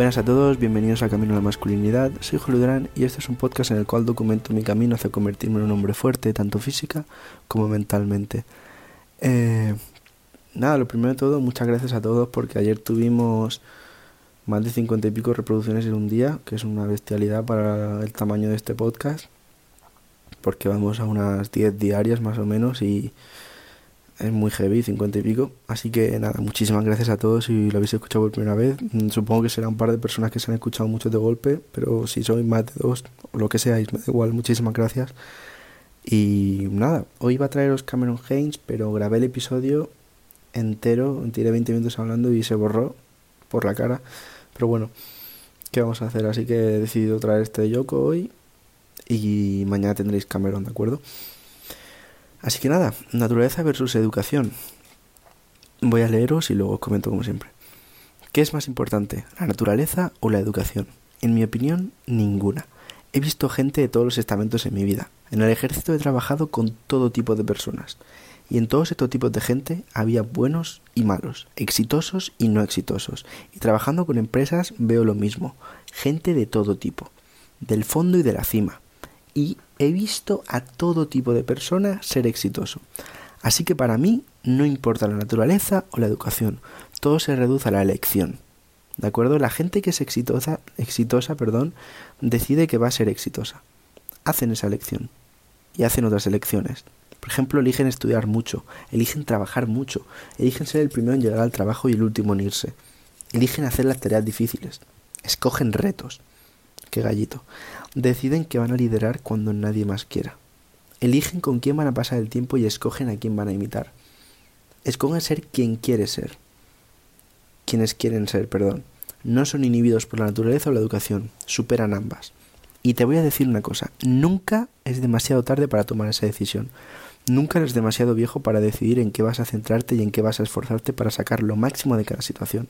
Buenas a todos, bienvenidos a Camino a la Masculinidad. Soy Julio Durán y este es un podcast en el cual documento mi camino hacia convertirme en un hombre fuerte, tanto física como mentalmente. Eh, nada, lo primero de todo, muchas gracias a todos porque ayer tuvimos más de 50 y pico reproducciones en un día, que es una bestialidad para el tamaño de este podcast, porque vamos a unas 10 diarias más o menos y es muy heavy, 50 y pico. Así que nada, muchísimas gracias a todos si lo habéis escuchado por primera vez. Mm, supongo que será un par de personas que se han escuchado mucho de golpe, pero si sois más de dos o lo que seáis, me da igual, muchísimas gracias. Y nada, hoy iba a traeros Cameron Haynes, pero grabé el episodio entero, tiré 20 minutos hablando y se borró por la cara. Pero bueno, ¿qué vamos a hacer? Así que he decidido traer este Yoko hoy y mañana tendréis Cameron, ¿de acuerdo? Así que nada, naturaleza versus educación. Voy a leeros y luego os comento como siempre. ¿Qué es más importante, la naturaleza o la educación? En mi opinión, ninguna. He visto gente de todos los estamentos en mi vida. En el ejército he trabajado con todo tipo de personas. Y en todos estos tipos de gente había buenos y malos, exitosos y no exitosos. Y trabajando con empresas veo lo mismo. Gente de todo tipo. Del fondo y de la cima y he visto a todo tipo de personas ser exitoso. Así que para mí no importa la naturaleza o la educación, todo se reduce a la elección. ¿De acuerdo? La gente que es exitosa, exitosa, perdón, decide que va a ser exitosa. Hacen esa elección y hacen otras elecciones. Por ejemplo, eligen estudiar mucho, eligen trabajar mucho, eligen ser el primero en llegar al trabajo y el último en irse. Eligen hacer las tareas difíciles, escogen retos. Qué gallito deciden que van a liderar cuando nadie más quiera. Eligen con quién van a pasar el tiempo y escogen a quién van a imitar. Escogen ser quien quiere ser. Quienes quieren ser, perdón. No son inhibidos por la naturaleza o la educación, superan ambas. Y te voy a decir una cosa, nunca es demasiado tarde para tomar esa decisión. Nunca eres demasiado viejo para decidir en qué vas a centrarte y en qué vas a esforzarte para sacar lo máximo de cada situación.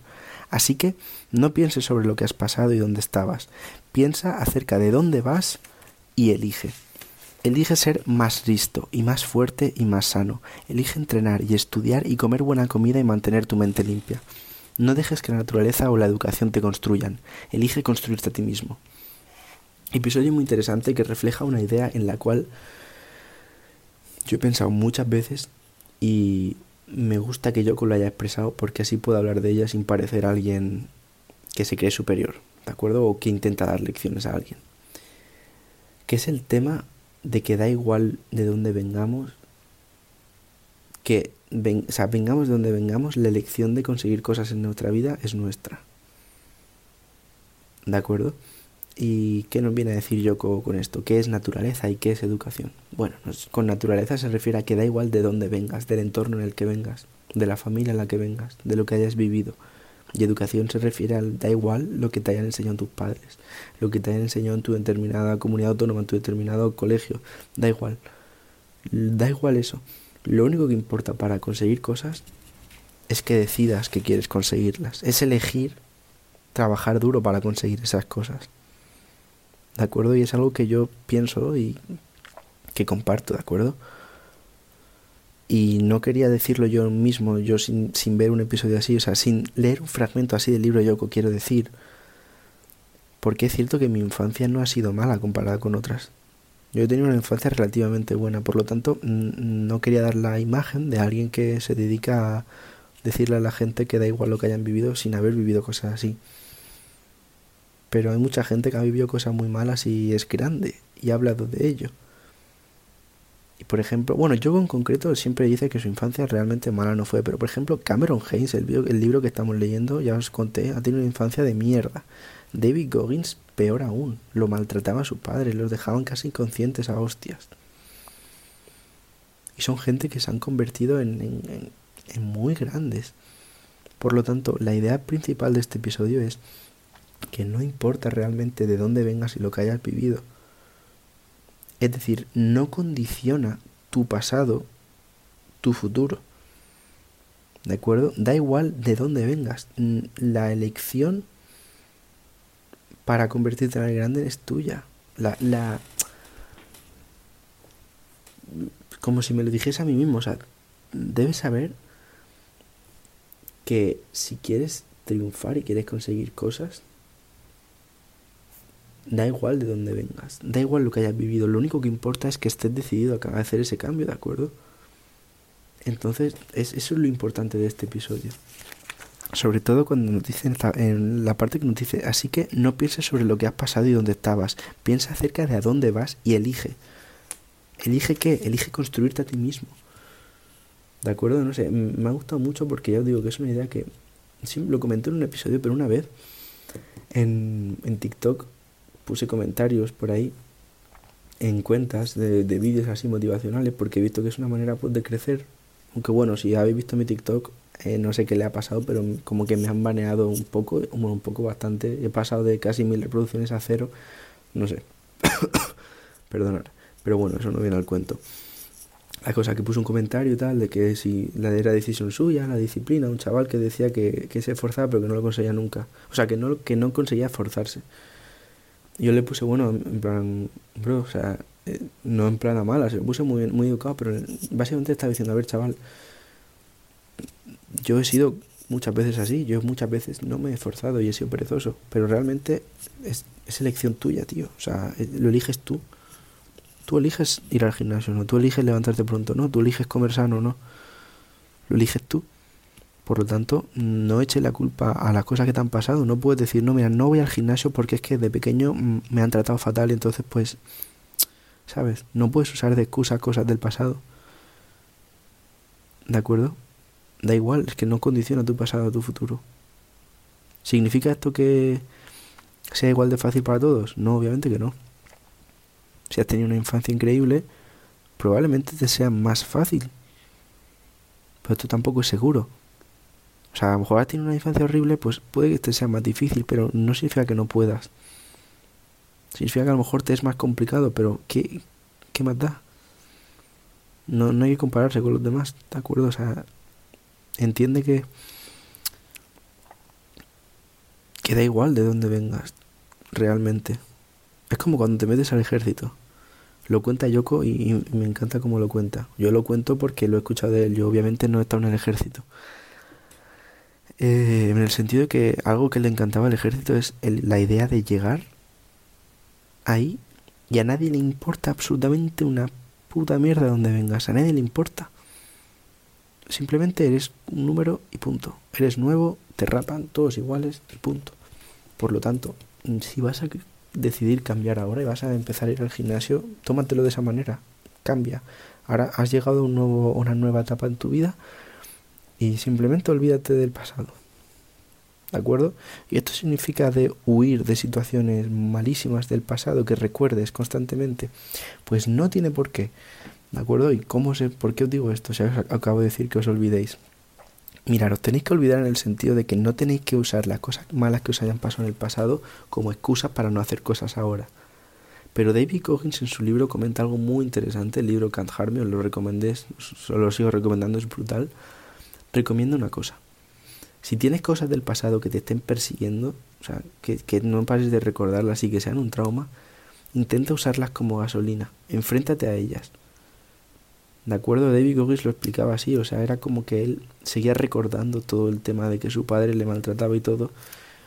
Así que no pienses sobre lo que has pasado y dónde estabas. Piensa acerca de dónde vas y elige. Elige ser más listo y más fuerte y más sano. Elige entrenar y estudiar y comer buena comida y mantener tu mente limpia. No dejes que la naturaleza o la educación te construyan. Elige construirte a ti mismo. Episodio muy interesante que refleja una idea en la cual yo he pensado muchas veces y me gusta que Yoko lo haya expresado porque así puedo hablar de ella sin parecer alguien que se cree superior, ¿de acuerdo? O que intenta dar lecciones a alguien. Que es el tema de que da igual de dónde vengamos, que o sea, vengamos de donde vengamos, la elección de conseguir cosas en nuestra vida es nuestra. ¿De acuerdo? ¿Y qué nos viene a decir yo con esto? ¿Qué es naturaleza y qué es educación? Bueno, con naturaleza se refiere a que da igual de dónde vengas, del entorno en el que vengas, de la familia en la que vengas, de lo que hayas vivido. Y educación se refiere al da igual lo que te hayan enseñado tus padres, lo que te hayan enseñado en tu determinada comunidad autónoma, en tu determinado colegio, da igual. Da igual eso. Lo único que importa para conseguir cosas es que decidas que quieres conseguirlas. Es elegir trabajar duro para conseguir esas cosas. ¿De acuerdo? Y es algo que yo pienso y que comparto, ¿de acuerdo? Y no quería decirlo yo mismo, yo sin, sin ver un episodio así, o sea, sin leer un fragmento así del libro Yoko, quiero decir. Porque es cierto que mi infancia no ha sido mala comparada con otras. Yo he tenido una infancia relativamente buena, por lo tanto no quería dar la imagen de alguien que se dedica a decirle a la gente que da igual lo que hayan vivido sin haber vivido cosas así pero hay mucha gente que ha vivido cosas muy malas y es grande y ha hablado de ello. Y por ejemplo, bueno, yo en concreto siempre dice que su infancia realmente mala no fue, pero por ejemplo Cameron Haynes, el, el libro que estamos leyendo, ya os conté, ha tenido una infancia de mierda. David Goggins, peor aún, lo maltrataba a su padre, los dejaban casi inconscientes a hostias. Y son gente que se han convertido en, en, en muy grandes. Por lo tanto, la idea principal de este episodio es que no importa realmente de dónde vengas y lo que hayas vivido. Es decir, no condiciona tu pasado tu futuro. ¿De acuerdo? Da igual de dónde vengas. La elección para convertirte en el grande es tuya. La, la... Como si me lo dijese a mí mismo. O sea, debes saber que si quieres triunfar y quieres conseguir cosas, Da igual de dónde vengas, da igual lo que hayas vivido, lo único que importa es que estés decidido a hacer ese cambio, ¿de acuerdo? Entonces, es, eso es lo importante de este episodio. Sobre todo cuando nos dicen en la parte que nos dice, así que no pienses sobre lo que has pasado y dónde estabas, piensa acerca de a dónde vas y elige. ¿Elige qué? Elige construirte a ti mismo. ¿De acuerdo? No sé, me ha gustado mucho porque ya os digo que es una idea que sí, lo comenté en un episodio, pero una vez en, en TikTok puse comentarios por ahí en cuentas de, de vídeos así motivacionales porque he visto que es una manera pues, de crecer. Aunque bueno, si habéis visto mi TikTok, eh, no sé qué le ha pasado, pero como que me han baneado un poco, un poco bastante. He pasado de casi mil reproducciones a cero, no sé. Perdonad. Pero bueno, eso no viene al cuento. La cosa que puso un comentario y tal, de que si la era decisión suya, la disciplina, un chaval que decía que, que se esforzaba pero que no lo conseguía nunca. O sea, que no, que no conseguía esforzarse. Yo le puse, bueno, en plan, bro, o sea, eh, no en plan a malas, le puse muy, muy educado, pero básicamente estaba diciendo, a ver, chaval, yo he sido muchas veces así, yo muchas veces no me he esforzado y he sido perezoso, pero realmente es, es elección tuya, tío, o sea, eh, lo eliges tú. Tú eliges ir al gimnasio, ¿no? Tú eliges levantarte pronto, ¿no? Tú eliges comer sano, ¿no? Lo eliges tú. Por lo tanto, no eches la culpa a las cosas que te han pasado. No puedes decir, no, mira, no voy al gimnasio porque es que de pequeño mm, me han tratado fatal y entonces pues, ¿sabes? No puedes usar de excusa cosas del pasado. ¿De acuerdo? Da igual, es que no condiciona tu pasado a tu futuro. ¿Significa esto que sea igual de fácil para todos? No, obviamente que no. Si has tenido una infancia increíble, probablemente te sea más fácil. Pero esto tampoco es seguro. O sea, a lo mejor has tenido una infancia horrible, pues puede que te sea más difícil, pero no significa que no puedas. Significa que a lo mejor te es más complicado, pero ¿qué, qué más da? No, no hay que compararse con los demás, ¿de acuerdo? O sea, entiende que... Que da igual de dónde vengas, realmente. Es como cuando te metes al ejército. Lo cuenta Yoko y, me encanta cómo lo cuenta. Yo lo cuento porque lo he escuchado de él. Yo obviamente no he estado en el ejército. Eh, en el sentido de que algo que le encantaba al ejército es la idea de llegar ahí y a nadie le importa absolutamente una puta mierda donde vengas. A nadie le importa. Simplemente eres un número y punto. Eres nuevo, te rapan, todos iguales y punto. Por lo tanto, si vas a decidir cambiar ahora y vas a empezar a ir al gimnasio, tómatelo de esa manera, cambia. Ahora has llegado a un nuevo, una nueva etapa en tu vida y simplemente olvídate del pasado. ¿De acuerdo? Y esto significa de huir de situaciones malísimas del pasado que recuerdes constantemente. Pues no tiene por qué. ¿De acuerdo? ¿Y cómo sé por qué os digo esto? O acabo de decir que os olvidéis. Mirad, os tenéis que olvidar en el sentido de que no tenéis que usar las cosas malas que os hayan pasado en el pasado como excusas para no hacer cosas ahora. Pero David Coggins en su libro comenta algo muy interesante, el libro Can't Harm os lo recomendé, solo lo sigo recomendando, es brutal. Recomiendo una cosa. Si tienes cosas del pasado que te estén persiguiendo, o sea, que, que no pares de recordarlas y que sean un trauma, intenta usarlas como gasolina, enfréntate a ellas. ¿De acuerdo? David Goggins lo explicaba así, o sea, era como que él seguía recordando todo el tema de que su padre le maltrataba y todo,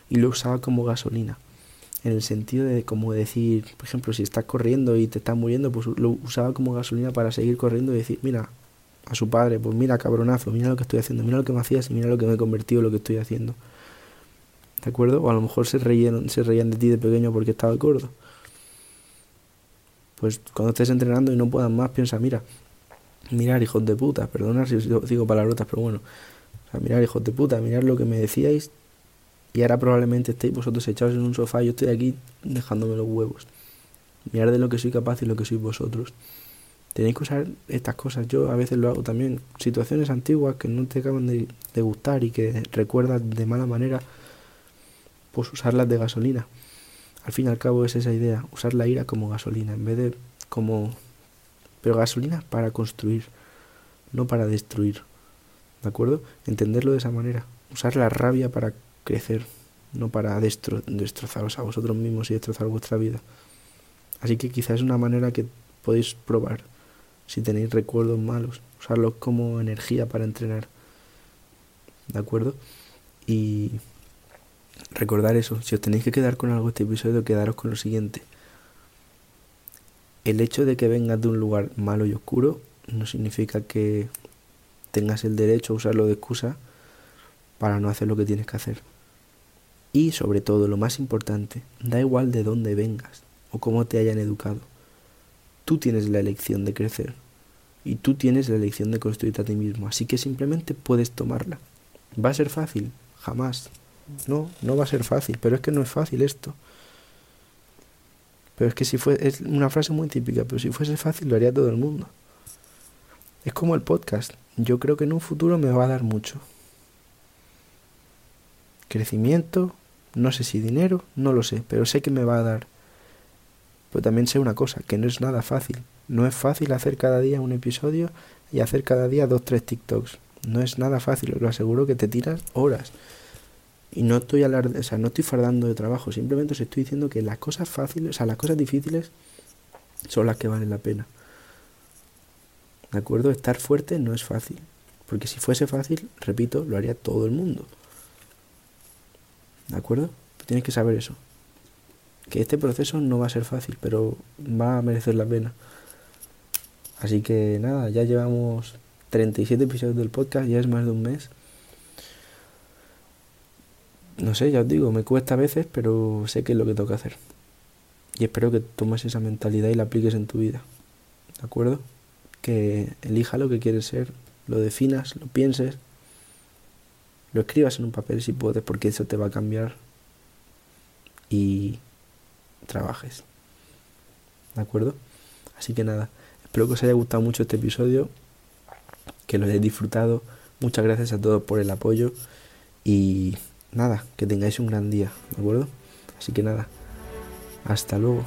y lo usaba como gasolina. En el sentido de como decir, por ejemplo, si estás corriendo y te estás muriendo, pues lo usaba como gasolina para seguir corriendo y decir, mira, a su padre, pues mira, cabronazo, mira lo que estoy haciendo, mira lo que me hacías y mira lo que me he convertido, lo que estoy haciendo. ¿De acuerdo? O a lo mejor se reían, se reían de ti de pequeño porque estaba gordo. Pues cuando estés entrenando y no puedas más, piensa, mira, mirar hijos de puta, perdona si os digo palabrotas, pero bueno, o sea, mirar hijos de puta, mirar lo que me decíais y ahora probablemente estéis vosotros echados en un sofá y yo estoy aquí dejándome los huevos. Mirar de lo que soy capaz y lo que sois vosotros. Tenéis que usar estas cosas. Yo a veces lo hago también. Situaciones antiguas que no te acaban de, de gustar y que recuerdas de mala manera, pues usarlas de gasolina. Al fin y al cabo es esa idea, usar la ira como gasolina, en vez de como pero gasolina para construir, no para destruir. ¿De acuerdo? Entenderlo de esa manera. Usar la rabia para crecer, no para destro destrozaros a vosotros mismos y destrozar vuestra vida. Así que quizás es una manera que podéis probar si tenéis recuerdos malos, usarlos como energía para entrenar. ¿De acuerdo? Y recordar eso. Si os tenéis que quedar con algo este episodio, quedaros con lo siguiente. El hecho de que vengas de un lugar malo y oscuro no significa que tengas el derecho a usarlo de excusa para no hacer lo que tienes que hacer. Y sobre todo, lo más importante, da igual de dónde vengas o cómo te hayan educado. Tú tienes la elección de crecer y tú tienes la elección de construirte a ti mismo, así que simplemente puedes tomarla. ¿Va a ser fácil? Jamás. No, no va a ser fácil, pero es que no es fácil esto. Pero es que si fue, es una frase muy típica, pero si fuese fácil lo haría todo el mundo. Es como el podcast. Yo creo que en un futuro me va a dar mucho. Crecimiento, no sé si dinero, no lo sé, pero sé que me va a dar. Pero también sé una cosa, que no es nada fácil. No es fácil hacer cada día un episodio y hacer cada día dos, tres TikToks. No es nada fácil, os lo aseguro que te tiras horas. Y no estoy alarde, o sea, no estoy fardando de trabajo, simplemente os estoy diciendo que las cosas fáciles, o sea, las cosas difíciles son las que valen la pena. ¿De acuerdo? Estar fuerte no es fácil. Porque si fuese fácil, repito, lo haría todo el mundo. ¿De acuerdo? Tienes que saber eso. Que este proceso no va a ser fácil, pero va a merecer la pena. Así que nada, ya llevamos 37 episodios del podcast, ya es más de un mes. No sé, ya os digo, me cuesta a veces, pero sé que es lo que que hacer. Y espero que tomes esa mentalidad y la apliques en tu vida. ¿De acuerdo? Que elija lo que quieres ser, lo definas, lo pienses lo escribas en un papel si puedes, porque eso te va a cambiar y trabajes. ¿De acuerdo? Así que nada, espero que os haya gustado mucho este episodio, que lo hayáis disfrutado. Muchas gracias a todos por el apoyo y nada, que tengáis un gran día, ¿de acuerdo? Así que nada, hasta luego.